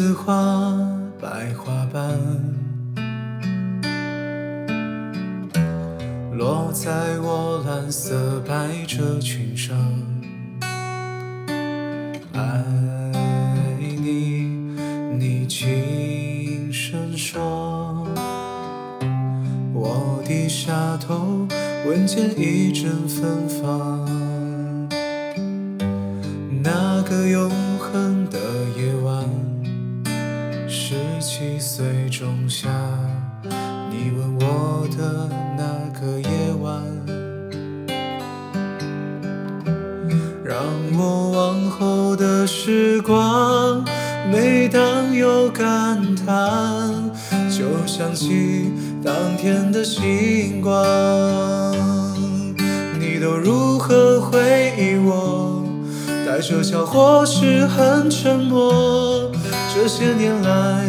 栀子花，白花瓣，落在我蓝色百褶裙上。爱你，你轻声说。我低下头，闻见一阵芬芳。七岁仲夏，你吻我的那个夜晚，让我往后的时光，每当有感叹，就想起当天的星光。你都如何回忆我？带着笑或是很沉默。这些年来，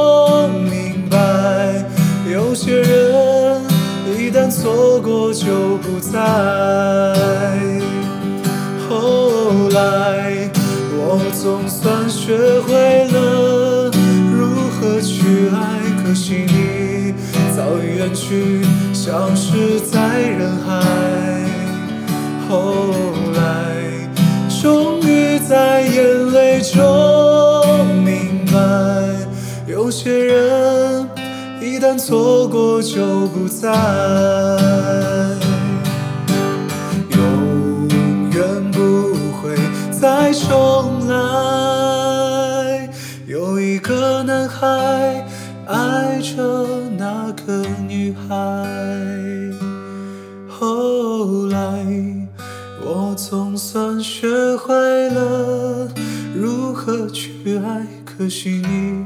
一旦错过就不再。后来，我总算学会了如何去爱，可惜你早已远去，消失在人海。错过就不再，永远不会再重来。有一个男孩爱着那个女孩。后来，我总算学会了如何去爱，可惜你